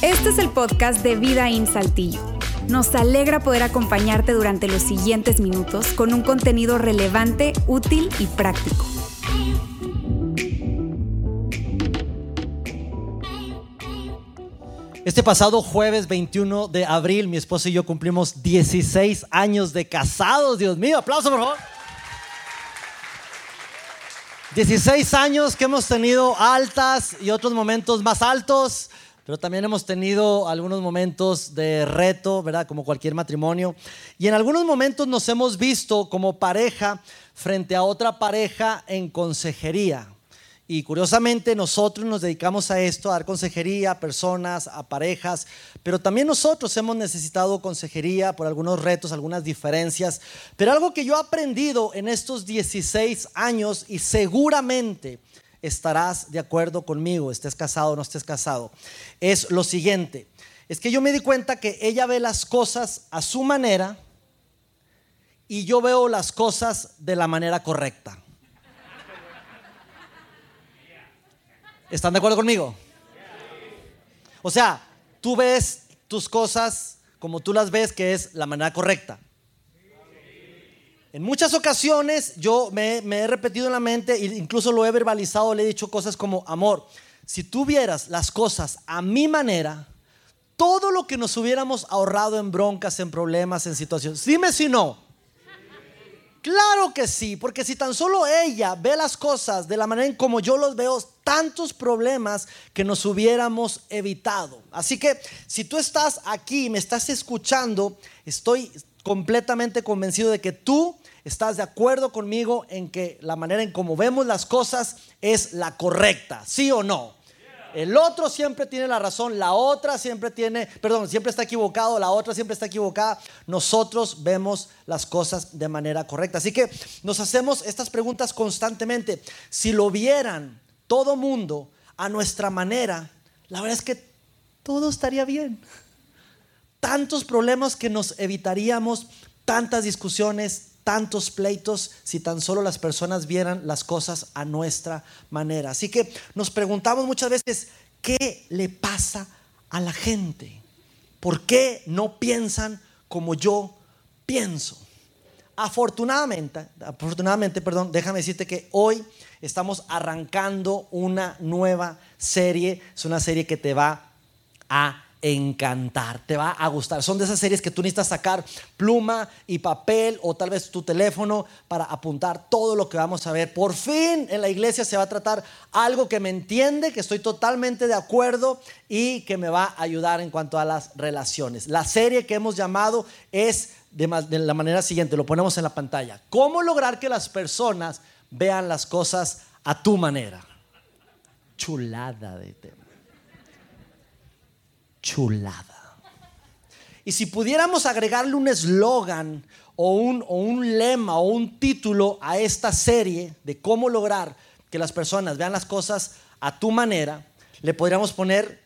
Este es el podcast de Vida en Saltillo. Nos alegra poder acompañarte durante los siguientes minutos con un contenido relevante, útil y práctico. Este pasado jueves 21 de abril, mi esposo y yo cumplimos 16 años de casados. Dios mío, aplauso por favor. 16 años que hemos tenido altas y otros momentos más altos, pero también hemos tenido algunos momentos de reto, ¿verdad? Como cualquier matrimonio. Y en algunos momentos nos hemos visto como pareja frente a otra pareja en consejería. Y curiosamente nosotros nos dedicamos a esto, a dar consejería a personas, a parejas, pero también nosotros hemos necesitado consejería por algunos retos, algunas diferencias. Pero algo que yo he aprendido en estos 16 años y seguramente estarás de acuerdo conmigo, estés casado o no estés casado, es lo siguiente. Es que yo me di cuenta que ella ve las cosas a su manera y yo veo las cosas de la manera correcta. ¿Están de acuerdo conmigo? O sea, tú ves tus cosas como tú las ves, que es la manera correcta. En muchas ocasiones yo me, he repetido en la mente, e incluso lo he verbalizado, le he dicho cosas como, amor, si tú vieras las cosas a mi manera, todo lo que nos hubiéramos ahorrado en broncas, en problemas, en situaciones, dime si no. Claro que sí, porque si tan solo ella ve las cosas de la manera en como yo los veo, tantos problemas que nos hubiéramos evitado. Así que si tú estás aquí y me estás escuchando, estoy completamente convencido de que tú estás de acuerdo conmigo en que la manera en como vemos las cosas es la correcta, ¿sí o no? El otro siempre tiene la razón, la otra siempre tiene, perdón, siempre está equivocado, la otra siempre está equivocada. Nosotros vemos las cosas de manera correcta. Así que nos hacemos estas preguntas constantemente. Si lo vieran todo mundo a nuestra manera, la verdad es que todo estaría bien. Tantos problemas que nos evitaríamos, tantas discusiones, tantos pleitos si tan solo las personas vieran las cosas a nuestra manera. Así que nos preguntamos muchas veces, ¿qué le pasa a la gente? ¿Por qué no piensan como yo pienso? Afortunadamente, afortunadamente, perdón, déjame decirte que hoy estamos arrancando una nueva serie. Es una serie que te va a encantar, te va a gustar. Son de esas series que tú necesitas sacar pluma y papel o tal vez tu teléfono para apuntar todo lo que vamos a ver. Por fin en la iglesia se va a tratar algo que me entiende, que estoy totalmente de acuerdo y que me va a ayudar en cuanto a las relaciones. La serie que hemos llamado es de, de la manera siguiente, lo ponemos en la pantalla. ¿Cómo lograr que las personas vean las cosas a tu manera? Chulada de tema chulada. Y si pudiéramos agregarle un eslogan o un, o un lema o un título a esta serie de cómo lograr que las personas vean las cosas a tu manera, le podríamos poner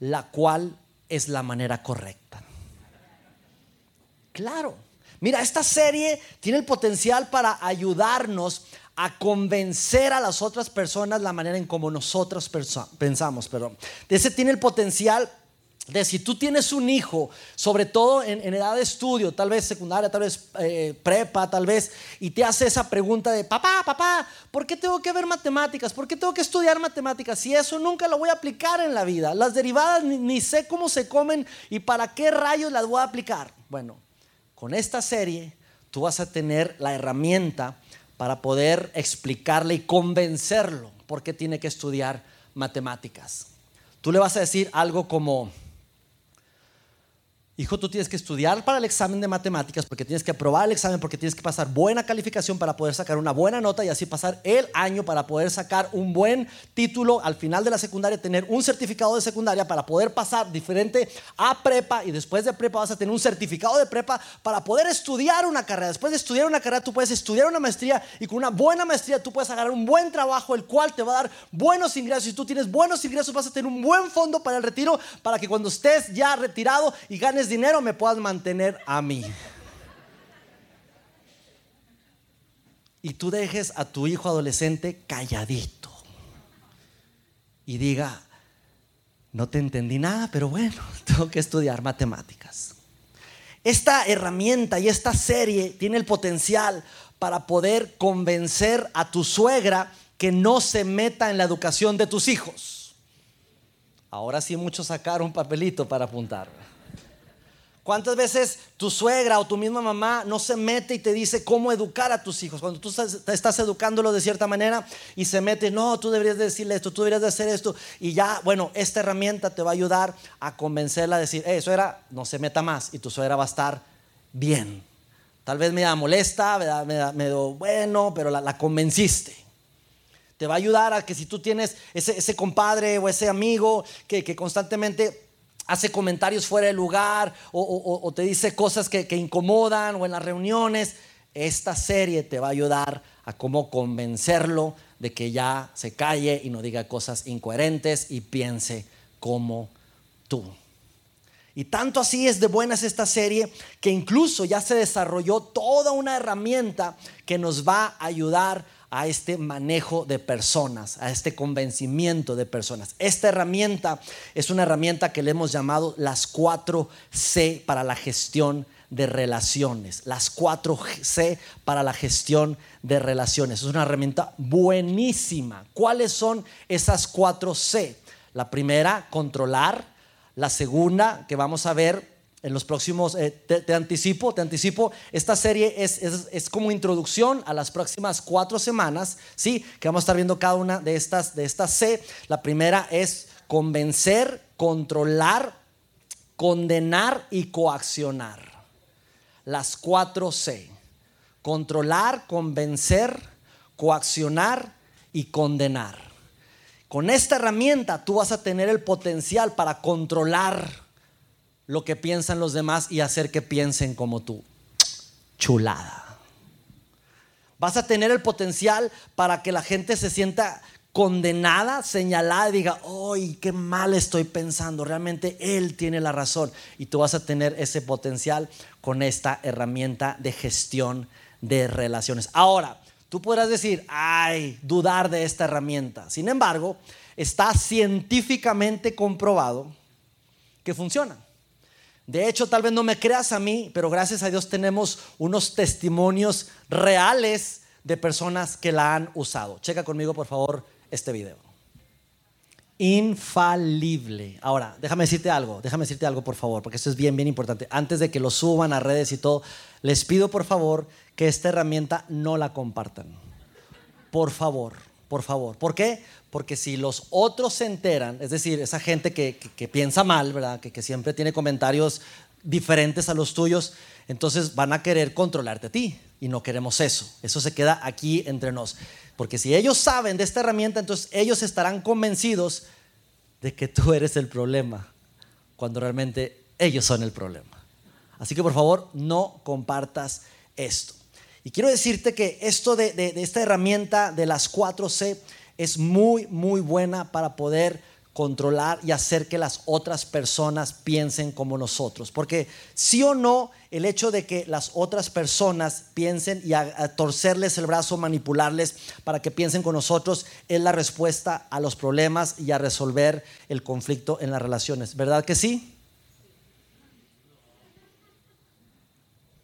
la cual es la manera correcta. Claro. Mira, esta serie tiene el potencial para ayudarnos a convencer a las otras personas la manera en como nosotros pensamos. Pero ese tiene el potencial de si tú tienes un hijo, sobre todo en, edad de estudio, tal vez secundaria, tal vez eh, prepa, tal vez, y te hace esa pregunta de, papá, papá, ¿por qué tengo que ver matemáticas? ¿Por qué tengo que estudiar matemáticas? Si eso nunca lo voy a aplicar en la vida. Las derivadas ni, ni sé cómo se comen y para qué rayos las voy a aplicar. Bueno, con esta serie tú vas a tener la herramienta para poder explicarle y convencerlo por qué tiene que estudiar matemáticas. Tú le vas a decir algo como, Hijo, tú tienes que estudiar para el examen de matemáticas porque tienes que aprobar el examen, porque tienes que pasar buena calificación para poder sacar una buena nota y así pasar el año para poder sacar un buen título al final de la secundaria, tener un certificado de secundaria para poder pasar diferente a prepa y después de prepa vas a tener un certificado de prepa para poder estudiar una carrera. Después de estudiar una carrera tú puedes estudiar una maestría y con una buena maestría tú puedes agarrar un buen trabajo el cual te va a dar buenos ingresos. Si tú tienes buenos ingresos vas a tener un buen fondo para el retiro para que cuando estés ya retirado y ganes dinero me puedas mantener a mí. Y tú dejes a tu hijo adolescente calladito. y diga, no te entendí nada, pero bueno, tengo que estudiar matemáticas. Esta herramienta y esta serie tiene el potencial para poder convencer a tu suegra que no se meta en la educación de tus hijos. Ahora sí muchos sacaron un papelito para apuntar. ¿Cuántas veces tu suegra o tu misma mamá no se mete y te dice cómo educar a tus hijos? Cuando tú estás, educándolo de cierta manera y se mete, no, tú deberías decirle esto, tú deberías de hacer esto. Y ya, bueno, esta herramienta te va a ayudar a convencerla a decir, hey, suegra, no se meta más y tu suegra va a estar bien. Tal vez me da molesta, me da, me bueno, pero la, convenciste. Te va a ayudar a que si tú tienes ese, compadre o ese amigo que, que constantemente hace comentarios fuera de lugar o, te dice cosas que, incomodan o en las reuniones, esta serie te va a ayudar a cómo convencerlo de que ya se calle y no diga cosas incoherentes y piense como tú. Y tanto así es de buenas esta serie que incluso ya se desarrolló toda una herramienta que nos va a ayudar a este manejo de personas, a este convencimiento de personas. Esta herramienta es una herramienta que le hemos llamado las 4 C para la gestión de relaciones. Las 4 C para la gestión de relaciones. Es una herramienta buenísima. ¿Cuáles son esas 4 C? La primera, controlar. La segunda, que vamos a ver, en los próximos, eh, te, anticipo, te anticipo, esta serie es, es, como introducción a las próximas cuatro semanas, ¿sí? Que vamos a estar viendo cada una de estas, de estas C. La primera es convencer, controlar, condenar y coaccionar. Las cuatro C. Controlar, convencer, coaccionar y condenar. Con esta herramienta tú vas a tener el potencial para controlar lo que piensan los demás y hacer que piensen como tú. Chulada. Vas a tener el potencial para que la gente se sienta condenada, señalada y diga, ¡ay, qué mal estoy pensando! Realmente él tiene la razón. Y tú vas a tener ese potencial con esta herramienta de gestión de relaciones. Ahora, tú podrás decir, ¡ay, dudar de esta herramienta! Sin embargo, está científicamente comprobado que funciona. De hecho, tal vez no me creas a mí, pero gracias a Dios tenemos unos testimonios reales de personas que la han usado. Checa conmigo, por favor, este video. Infalible. Ahora, déjame decirte algo, déjame decirte algo, por favor, porque esto es bien, bien importante. Antes de que lo suban a redes y todo, les pido, por favor, que esta herramienta no la compartan. Por favor, por favor. ¿Por qué? Porque si los otros se enteran, es decir, esa gente que, piensa mal, ¿verdad? Que, que, siempre tiene comentarios diferentes a los tuyos, entonces van a querer controlarte a ti. Y no queremos eso. Eso se queda aquí entre nos. Porque si ellos saben de esta herramienta, entonces ellos estarán convencidos de que tú eres el problema, cuando realmente ellos son el problema. Así que por favor, no compartas esto. Y quiero decirte que esto de, de, esta herramienta de las 4C es muy, muy buena para poder controlar y hacer que las otras personas piensen como nosotros. Porque sí o no, el hecho de que las otras personas piensen y a, torcerles el brazo, manipularles para que piensen con nosotros, es la respuesta a los problemas y a resolver el conflicto en las relaciones. ¿Verdad que sí?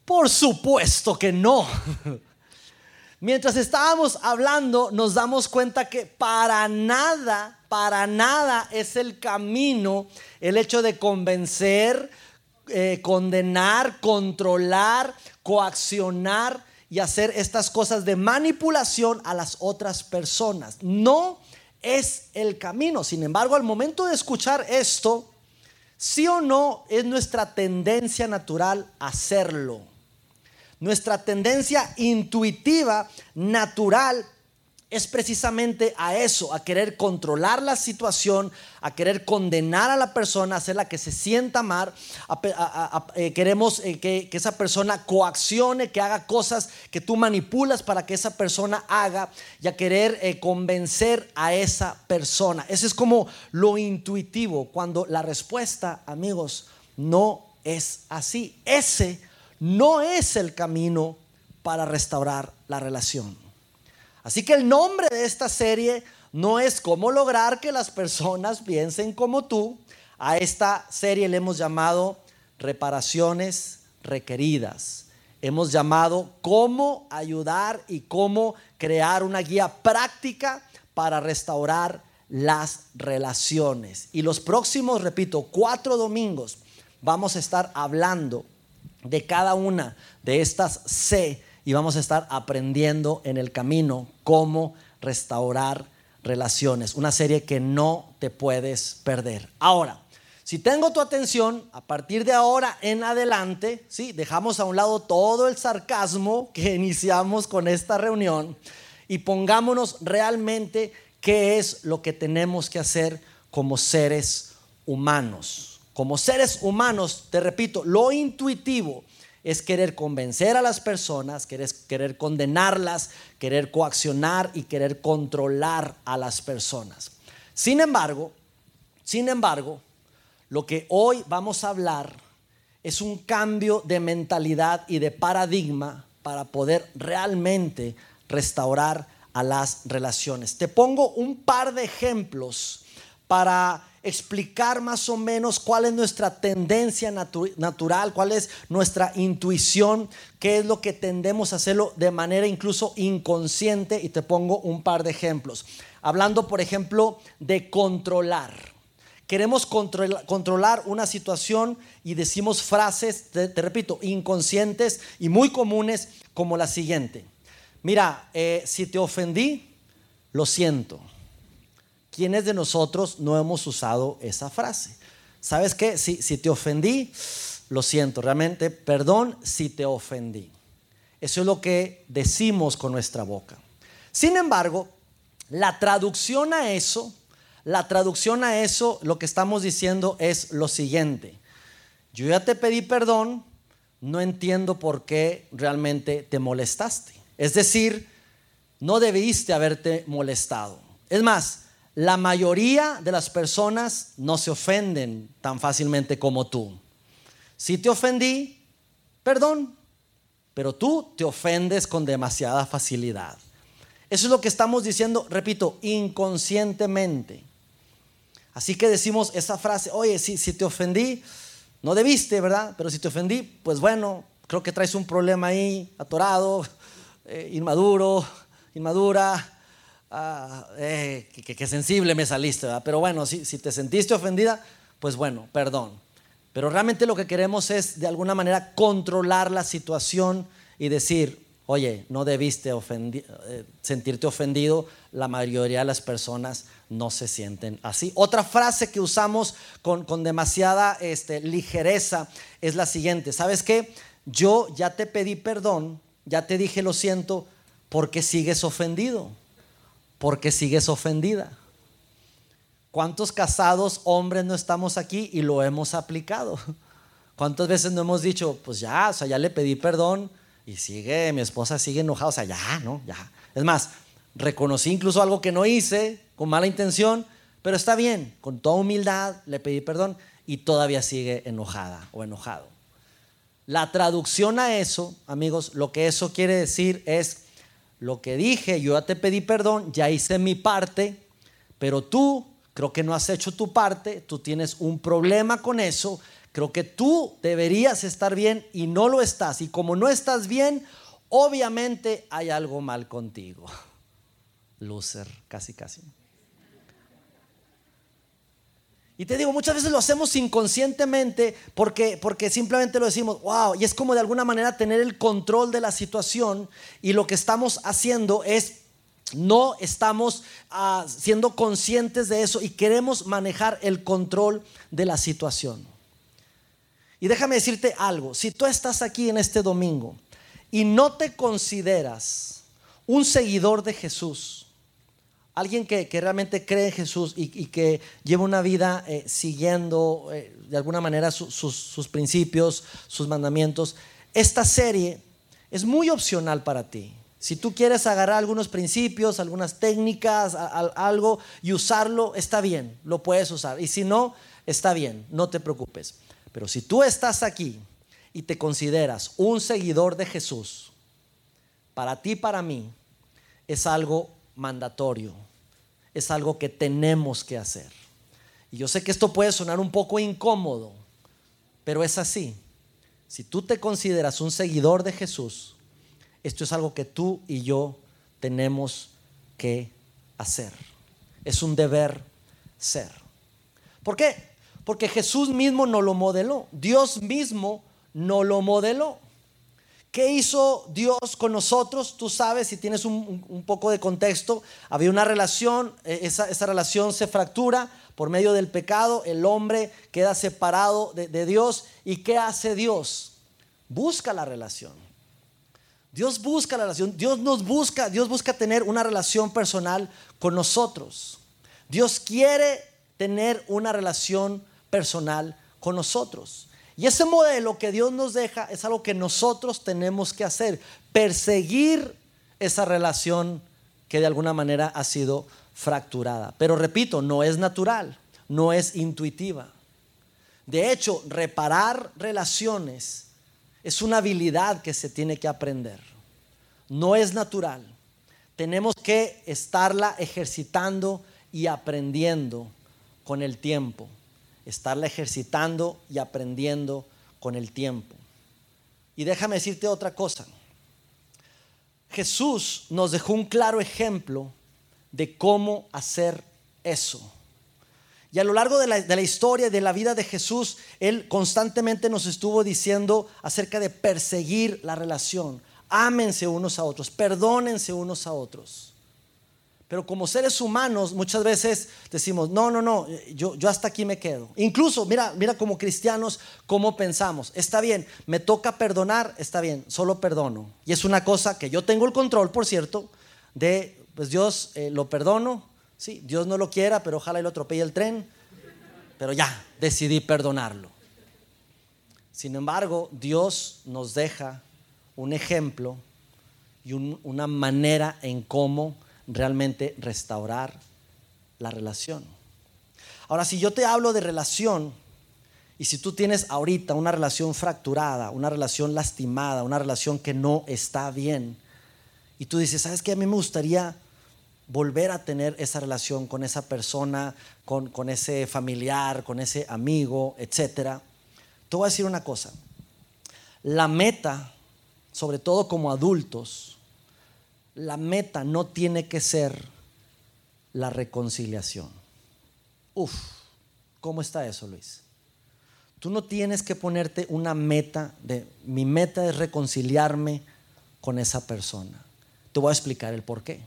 Por supuesto que no. Mientras estábamos hablando, nos damos cuenta que para nada, para nada es el camino el hecho de convencer, eh, condenar, controlar, coaccionar y hacer estas cosas de manipulación a las otras personas. No es el camino. Sin embargo, al momento de escuchar esto, sí o no es nuestra tendencia natural hacerlo. Nuestra tendencia intuitiva, natural, es precisamente a eso, a querer controlar la situación, a querer condenar a la persona, hacerla que se sienta mal, eh, queremos eh, que, esa persona coaccione, que haga cosas que tú manipulas para que esa persona haga y a querer eh, convencer a esa persona. Ese es como lo intuitivo, cuando la respuesta, amigos, no es así. Ese no es el camino para restaurar la relación. Así que el nombre de esta serie no es cómo lograr que las personas piensen como tú. A esta serie le hemos llamado reparaciones requeridas. Hemos llamado cómo ayudar y cómo crear una guía práctica para restaurar las relaciones. Y los próximos, repito, cuatro domingos vamos a estar hablando de cada una de estas C y vamos a estar aprendiendo en el camino cómo restaurar relaciones. Una serie que no te puedes perder. Ahora, si tengo tu atención, a partir de ahora en adelante, ¿sí? dejamos a un lado todo el sarcasmo que iniciamos con esta reunión y pongámonos realmente qué es lo que tenemos que hacer como seres humanos. Como seres humanos, te repito, lo intuitivo es querer convencer a las personas, querer, querer condenarlas, querer coaccionar y querer controlar a las personas. Sin embargo, sin embargo, lo que hoy vamos a hablar es un cambio de mentalidad y de paradigma para poder realmente restaurar a las relaciones. Te pongo un par de ejemplos para explicar más o menos cuál es nuestra tendencia natural, cuál es nuestra intuición, qué es lo que tendemos a hacerlo de manera incluso inconsciente. Y te pongo un par de ejemplos. Hablando, por ejemplo, de controlar. Queremos controlar una situación y decimos frases, te, repito, inconscientes y muy comunes como la siguiente. Mira, eh, si te ofendí, lo siento ¿Quiénes de nosotros no hemos usado esa frase? ¿Sabes qué? Si, si te ofendí, lo siento, realmente, perdón si te ofendí. Eso es lo que decimos con nuestra boca. Sin embargo, la traducción a eso, la traducción a eso, lo que estamos diciendo es lo siguiente. Yo ya te pedí perdón, no entiendo por qué realmente te molestaste. Es decir, no debiste haberte molestado. Es más, la mayoría de las personas no se ofenden tan fácilmente como tú. Si te ofendí, perdón, pero tú te ofendes con demasiada facilidad. Eso es lo que estamos diciendo, repito, inconscientemente. Así que decimos esa frase, oye, si, si te ofendí, no debiste, ¿verdad? Pero si te ofendí, pues bueno, creo que traes un problema ahí, atorado, eh, inmaduro, inmadura, ah, eh, que, sensible me saliste, pero bueno, si, si te sentiste ofendida, pues bueno, perdón. Pero realmente lo que queremos es de alguna manera controlar la situación y decir, oye, no debiste eh, sentirte ofendido, la mayoría de las personas no se sienten así. Otra frase que usamos con, con demasiada este, ligereza es la siguiente, ¿sabes qué? Yo ya te pedí perdón, ya te dije lo siento, porque sigues ofendido porque sigues ofendida. ¿Cuántos casados hombres no estamos aquí y lo hemos aplicado? ¿Cuántas veces no hemos dicho, pues ya, o sea, ya le pedí perdón y sigue, mi esposa sigue enojada, o sea, ya, ¿no? Ya. Es más, reconocí incluso algo que no hice con mala intención, pero está bien, con toda humildad le pedí perdón y todavía sigue enojada o enojado. La traducción a eso, amigos, lo que eso quiere decir es lo que dije, yo ya te pedí perdón, ya hice mi parte, pero tú creo que no has hecho tu parte, tú tienes un problema con eso, creo que tú deberías estar bien y no lo estás. Y como no estás bien, obviamente hay algo mal contigo. Loser, casi, casi. Y te digo, muchas veces lo hacemos inconscientemente porque, porque simplemente lo decimos, wow, y es como de alguna manera tener el control de la situación y lo que estamos haciendo es no estamos ah, siendo conscientes de eso y queremos manejar el control de la situación. Y déjame decirte algo, si tú estás aquí en este domingo y no te consideras un seguidor de Jesús, Alguien que, realmente cree en Jesús y, que lleva una vida eh, siguiendo eh, de alguna manera sus principios, sus mandamientos. Esta serie es muy opcional para ti. Si tú quieres agarrar algunos principios, algunas técnicas, algo y usarlo, está bien, lo puedes usar. Y si no, está bien, no te preocupes. Pero si tú estás aquí y te consideras un seguidor de Jesús, para ti, para mí, es algo mandatorio. es algo que tenemos que hacer. Y yo sé que esto puede sonar un poco incómodo, pero es así. Si tú te consideras un seguidor de Jesús, esto es algo que tú y yo tenemos que hacer. Es un deber ser. ¿Por qué? Porque Jesús mismo no lo modeló. Dios mismo no lo modeló. ¿Qué hizo Dios con nosotros? Tú sabes, si tienes un, poco de contexto, había una relación, eh, esa, relación se fractura por medio del pecado, el hombre queda separado de Dios. ¿Y qué hace Dios? Busca la relación. Dios busca la relación, Dios nos busca, Dios busca tener una relación personal con nosotros. Dios quiere tener una relación personal con nosotros. Y ese modelo que Dios nos deja es algo que nosotros tenemos que hacer, perseguir esa relación que de alguna manera ha sido fracturada. Pero repito, no es natural, no es intuitiva. De hecho, reparar relaciones es una habilidad que se tiene que aprender. No es natural. Tenemos que estarla ejercitando y aprendiendo con el tiempo estarla ejercitando y aprendiendo con el tiempo. Y déjame decirte otra cosa. Jesús nos dejó un claro ejemplo de cómo hacer eso. Y a lo largo de la, de la, historia de la vida de Jesús, Él constantemente nos estuvo diciendo acerca de perseguir la relación. Ámense unos a otros, perdónense unos a otros. Pero como seres humanos muchas veces decimos, no, no, no, yo, yo hasta aquí me quedo. Incluso, mira, mira como cristianos, cómo pensamos. Está bien, me toca perdonar, está bien, solo perdono. Y es una cosa que yo tengo el control, por cierto, de, pues Dios eh, lo perdono. Sí, Dios no lo quiera, pero ojalá y lo atropelle el tren. Pero ya, decidí perdonarlo. Sin embargo, Dios nos deja un ejemplo y una manera en cómo realmente restaurar la relación. Ahora, si yo te hablo de relación, y si tú tienes ahorita una relación fracturada, una relación lastimada, una relación que no está bien, y tú dices, ¿sabes qué? A mí me gustaría volver a tener esa relación con esa persona, con, con ese familiar, con ese amigo, etcétera. Te voy a decir una cosa. La meta, sobre todo como adultos, la meta no tiene que ser la reconciliación. Uf, ¿cómo está eso, Luis? Tú no tienes que ponerte una meta de mi meta es reconciliarme con esa persona. Te voy a explicar el por qué.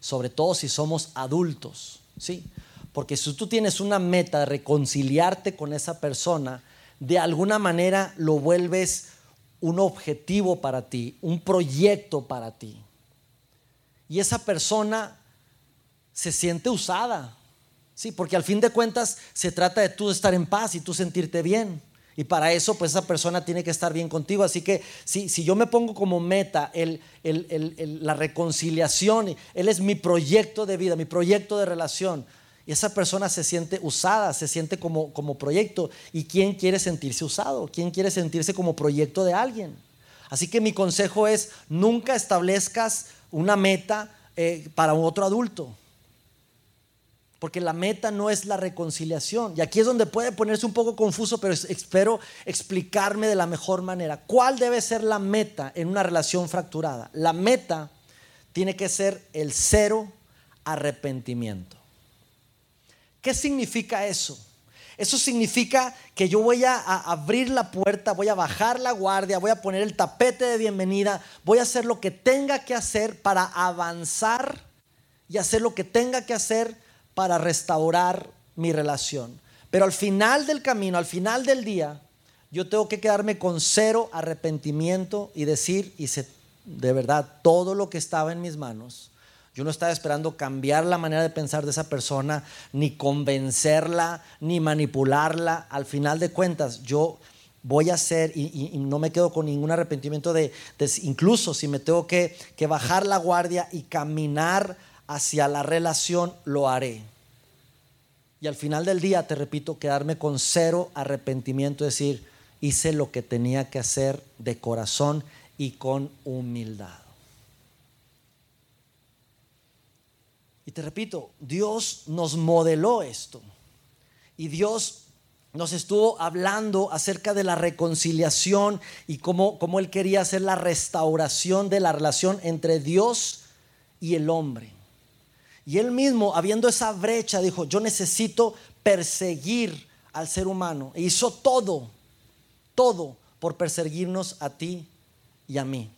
Sobre todo si somos adultos, ¿sí? Porque si tú tienes una meta de reconciliarte con esa persona, de alguna manera lo vuelves un objetivo para ti, un proyecto para ti y esa persona se siente usada. Sí, porque al fin de cuentas se trata de tú estar en paz y tú sentirte bien. Y para eso, pues esa persona tiene que estar bien contigo. Así que si, si yo me pongo como meta la reconciliación, Él es mi proyecto de vida, mi proyecto de relación. Y esa persona se siente usada, se siente como, como proyecto. ¿Y quién quiere sentirse usado? ¿Quién quiere sentirse como proyecto de alguien? Así que mi consejo es, nunca establezcas una meta eh, para otro adulto. Porque la meta no es la reconciliación. Y aquí es donde puede ponerse un poco confuso, pero espero explicarme de la mejor manera. ¿Cuál debe ser la meta en una relación fracturada? La meta tiene que ser el cero arrepentimiento. ¿Qué significa eso? Eso significa que yo voy a, abrir la puerta, voy a bajar la guardia, voy a poner el tapete de bienvenida, voy a hacer lo que tenga que hacer para avanzar y hacer lo que tenga que hacer para restaurar mi relación. Pero al final del camino, al final del día, yo tengo que quedarme con cero arrepentimiento y decir, hice de verdad todo lo que estaba en mis manos yo no estaba esperando cambiar la manera de pensar de esa persona, ni convencerla, ni manipularla. Al final de cuentas, yo voy a hacer y, no me quedo con ningún arrepentimiento de, incluso si me tengo que, que bajar la guardia y caminar hacia la relación, lo haré. Y al final del día, te repito, quedarme con cero arrepentimiento, decir, hice lo que tenía que hacer de corazón y con humildad. Y te repito, Dios nos modeló esto. Y Dios nos estuvo hablando acerca de la reconciliación y cómo, cómo, Él quería hacer la restauración de la relación entre Dios y el hombre. Y Él mismo, habiendo esa brecha, dijo, yo necesito perseguir al ser humano. E hizo todo, todo por perseguirnos a ti y a mí.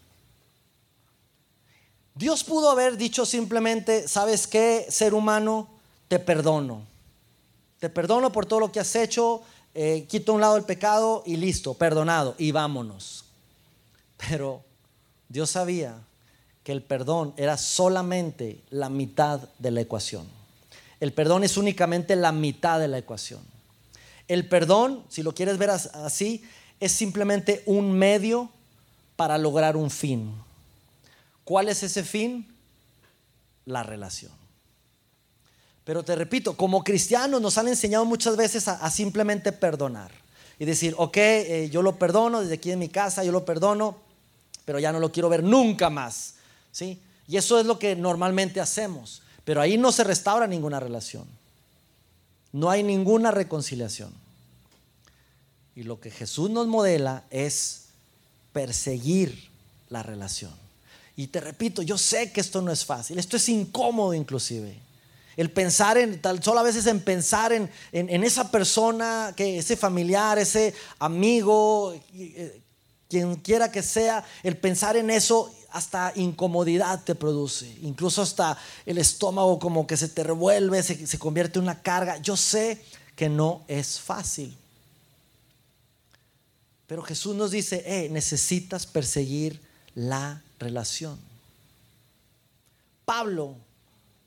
Dios pudo haber dicho simplemente, ¿sabes qué, ser humano? Te perdono. Te perdono por todo lo que has hecho, eh, quito a un lado el pecado y listo, perdonado, y vámonos. Pero Dios sabía que el perdón era solamente la mitad de la ecuación. El perdón es únicamente la mitad de la ecuación. El perdón, si lo quieres ver así, es simplemente un medio para lograr un fin. ¿Cuál es ese fin? La relación. Pero te repito, como cristianos nos han enseñado muchas veces a, simplemente perdonar y decir, ok, eh, yo lo perdono desde aquí en mi casa, yo lo perdono, pero ya no lo quiero ver nunca más. ¿sí? Y eso es lo que normalmente hacemos, pero ahí no se restaura ninguna relación. No hay ninguna reconciliación. Y lo que Jesús nos modela es perseguir la relación. Y te repito, yo sé que esto no es fácil, esto es incómodo inclusive. El pensar en, tal, solo a veces en pensar en, esa persona, que ese familiar, ese amigo, eh, quien quiera que sea, el pensar en eso hasta incomodidad te produce, incluso hasta el estómago como que se te revuelve, se, se convierte en una carga. Yo sé que no es fácil. Pero Jesús nos dice, eh, necesitas perseguir la relación. Pablo,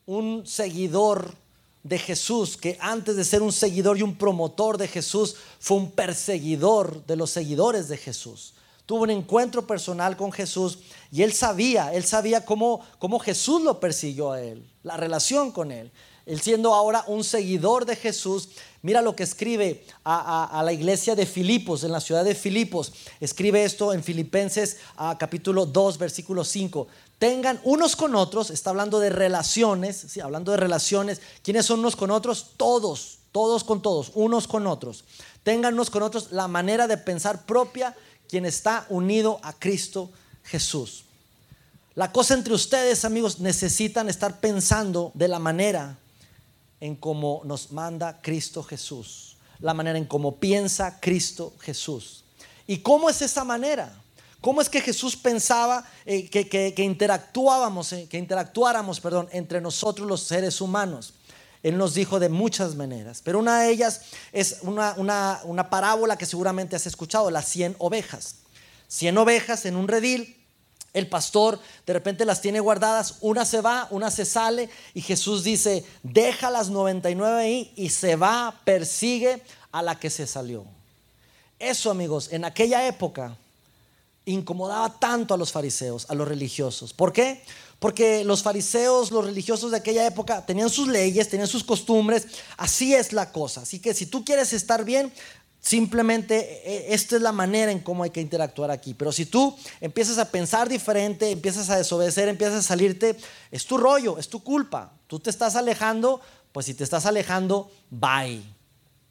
un seguidor de Jesús, que antes de ser un seguidor y un promotor de Jesús, fue un perseguidor de los seguidores de Jesús. Tuvo un encuentro personal con Jesús y él sabía, él sabía cómo, cómo Jesús lo persiguió a él, la relación con él. Él siendo ahora un seguidor de Jesús, mira lo que escribe a, la iglesia de Filipos, en la ciudad de Filipos. Escribe esto en Filipenses capítulo 2, versículo 5. Tengan unos con otros, está hablando de relaciones, ¿sí? hablando de relaciones. ¿Quiénes son unos con otros? Todos, todos con todos, unos con otros. Tengan unos con otros la manera de pensar propia quien está unido a Cristo Jesús. La cosa entre ustedes, amigos, necesitan estar pensando de la manera en cómo nos manda Cristo Jesús, la manera en cómo piensa Cristo Jesús. ¿Y cómo es esa manera? ¿Cómo es que Jesús pensaba eh, que, interactuábamos, eh, que interactuáramos, perdón, entre nosotros los seres humanos? Él nos dijo de muchas maneras, pero una de ellas es una, una parábola que seguramente has escuchado, las 100 ovejas. 100 ovejas en un redil el pastor de repente las tiene guardadas, una se va, una se sale y Jesús dice, deja las 99 ahí y se va, persigue a la que se salió. Eso amigos, en aquella época incomodaba tanto a los fariseos, a los religiosos. ¿Por qué? Porque los fariseos, los religiosos de aquella época tenían sus leyes, tenían sus costumbres, así es la cosa. Así que si tú quieres estar bien, Simplemente e, esta es la manera en cómo hay que interactuar aquí. Pero si tú empiezas a pensar diferente, empiezas a desobedecer, empiezas a salirte, es tu rollo, es tu culpa. Tú te estás alejando, pues si te estás alejando, bye.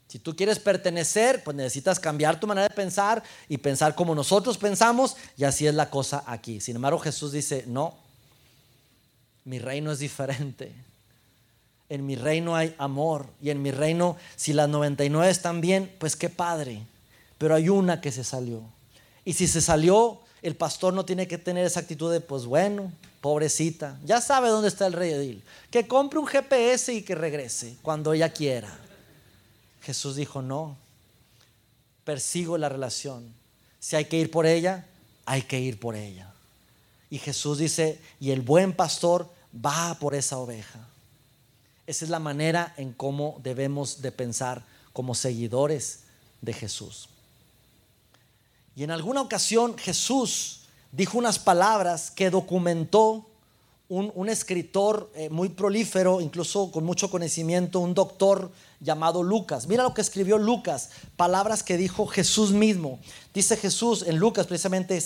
Si tú quieres pertenecer, pues necesitas cambiar tu manera de pensar y pensar como nosotros pensamos y así es la cosa aquí. Sin embargo, Jesús dice, no, mi reino es diferente. En mi reino hay amor y en mi reino, si las 99 están bien, pues qué padre. Pero hay una que se salió. Y si se salió, el pastor no tiene que tener esa actitud de, pues bueno, pobrecita, ya sabe dónde está el rey Edil. Que compre un GPS y que regrese cuando ella quiera. Jesús dijo, no, persigo la relación. Si hay que ir por ella, hay que ir por ella. Y Jesús dice, y el buen pastor va por esa oveja. Esa es la manera en cómo debemos de pensar como seguidores de Jesús. Y en alguna ocasión Jesús dijo unas palabras que documentó un, escritor eh, muy prolífero, incluso con mucho conocimiento, un doctor llamado Lucas. Mira lo que escribió Lucas, palabras que dijo Jesús mismo. Dice Jesús en Lucas, precisamente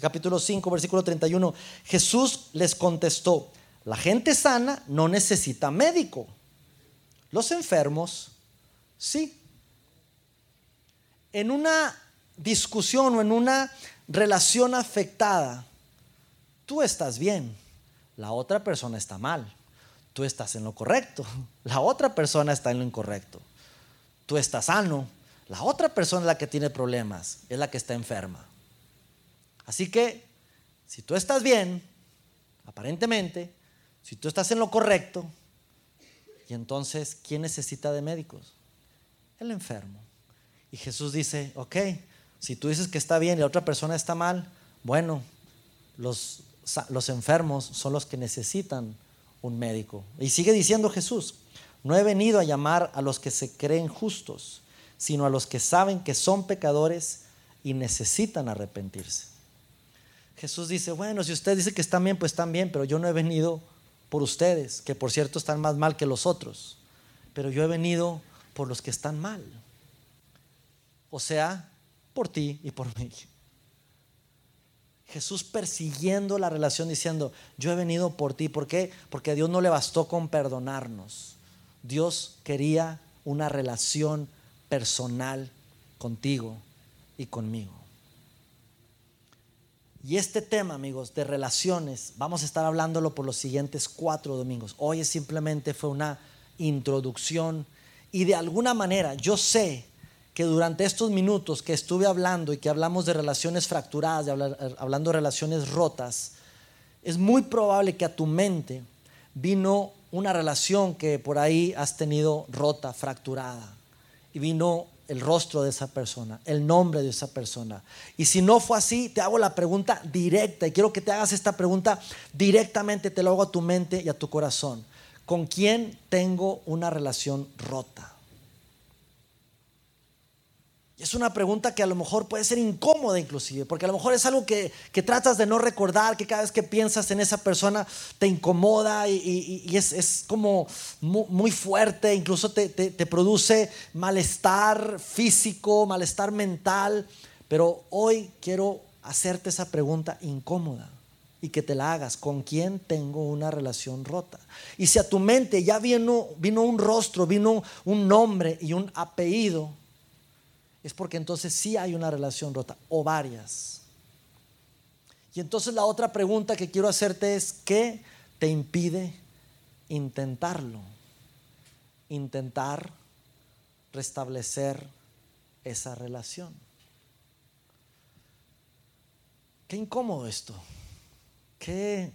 capítulo 5, versículo 31, Jesús les contestó, la gente sana no necesita médico. Los enfermos, sí. En una discusión o en una relación afectada, tú estás bien, la otra persona está mal. Tú estás en lo correcto, la otra persona está en lo incorrecto. Tú estás sano, la otra persona es la que tiene problemas, es la que está enferma. Así que, si tú estás bien, aparentemente, si tú estás en lo correcto, y entonces, ¿quién necesita de médicos? El enfermo. Y Jesús dice, ok, si tú dices que está bien y la otra persona está mal, bueno, los, los enfermos son los que necesitan un médico. Y sigue diciendo Jesús, no he venido a llamar a los que se creen justos, sino a los que saben que son pecadores y necesitan arrepentirse. Jesús dice, bueno, si usted dice que están bien, pues están bien, pero yo no he venido por ustedes, que por cierto están más mal que los otros, pero yo he venido por los que están mal. O sea, por ti y por mí. Jesús persiguiendo la relación diciendo, yo he venido por ti. ¿Por qué? Porque a Dios no le bastó con perdonarnos. Dios quería una relación personal contigo y conmigo. Y este tema, amigos, de relaciones, vamos a estar hablándolo por los siguientes cuatro domingos. Hoy simplemente fue una introducción y de alguna manera yo sé que durante estos minutos que estuve hablando y que hablamos de relaciones fracturadas, de hablando de relaciones rotas, es muy probable que a tu mente vino una relación que por ahí has tenido rota, fracturada, y vino el rostro de esa persona, el nombre de esa persona. Y si no fue así, te hago la pregunta directa y quiero que te hagas esta pregunta directamente, te lo hago a tu mente y a tu corazón. ¿Con quién tengo una relación rota? Es una pregunta que a lo mejor puede ser incómoda inclusive, porque a lo mejor es algo que, tratas de no recordar, que cada vez que piensas en esa persona te incomoda y, es, como muy, fuerte, incluso te, te produce malestar físico, malestar mental. Pero hoy quiero hacerte esa pregunta incómoda y que te la hagas. ¿Con quién tengo una relación rota? Y si a tu mente ya vino, vino un rostro, vino un nombre y un apellido, es porque entonces sí hay una relación rota o varias. Y entonces la otra pregunta que quiero hacerte es, ¿qué te impide intentarlo? Intentar restablecer esa relación. Qué incómodo esto. Qué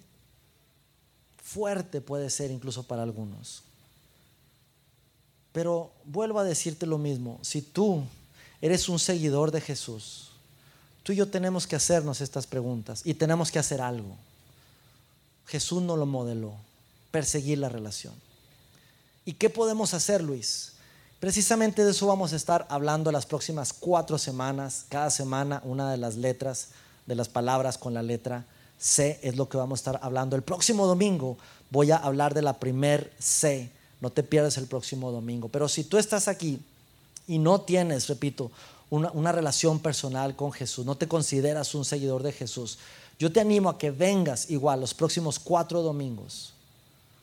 fuerte puede ser incluso para algunos. Pero vuelvo a decirte lo mismo. Si tú eres un seguidor de Jesús, tú y yo tenemos que hacernos estas preguntas y tenemos que hacer algo. Jesús no lo modeló, perseguir la relación. ¿Y qué podemos hacer, Luis? Precisamente de eso vamos a estar hablando las próximas cuatro semanas. Cada semana una de las letras, de las palabras con la letra C es lo que vamos a estar hablando. El próximo domingo voy a hablar de la primer C. No te pierdas el próximo domingo. Pero si tú estás aquí y no tienes, repito, una, relación personal con Jesús, no te consideras un seguidor de Jesús, yo te animo a que vengas igual los próximos cuatro domingos,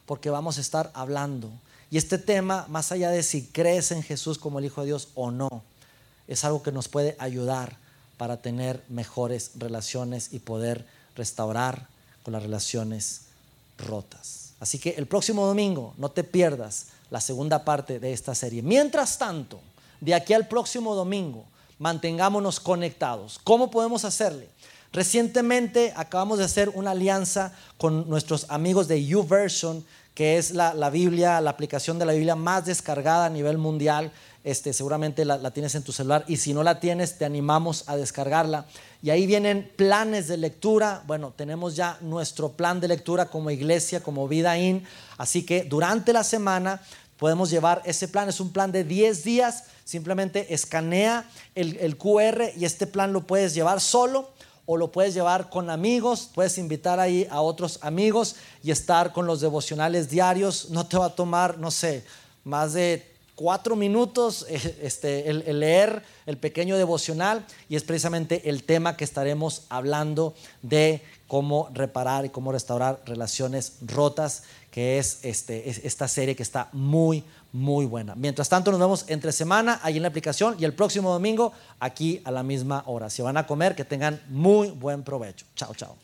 porque vamos a estar hablando. Y este tema, más allá de si crees en Jesús como el Hijo de Dios o no, es algo que nos puede ayudar para tener mejores relaciones y poder restaurar con las relaciones rotas. Así que el próximo domingo no te pierdas la segunda parte de esta serie. Mientras tanto, de aquí al próximo domingo, mantengámonos conectados. ¿Cómo podemos hacerle? Recientemente acabamos de hacer una alianza con nuestros amigos de YouVersion, que es la, Biblia, la aplicación de la Biblia más descargada a nivel mundial. Este, seguramente la, la, tienes en tu celular y si no la tienes, te animamos a descargarla. Y ahí vienen planes de lectura. Bueno, tenemos ya nuestro plan de lectura como iglesia, como Vida In. Así que durante la semana podemos llevar ese plan. Es un plan de 10 días. Simplemente escanea el, QR y este plan lo puedes llevar solo o lo puedes llevar con amigos. Puedes invitar ahí a otros amigos y estar con los devocionales diarios. No te va a tomar, no sé, más de cuatro minutos eh, este, el, leer el pequeño devocional y es precisamente el tema que estaremos hablando de cómo reparar y cómo restaurar relaciones rotas, que es, este, esta serie que está muy, muy buena. Mientras tanto, nos vemos entre semana ahí en la aplicación y el próximo domingo aquí a la misma hora. Si van a comer, que tengan muy buen provecho. Chao, chao.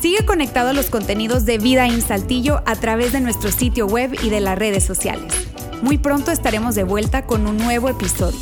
Sigue conectado a los contenidos de Vida en Saltillo a través de nuestro sitio web y de las redes sociales. Muy pronto estaremos de vuelta con un nuevo episodio.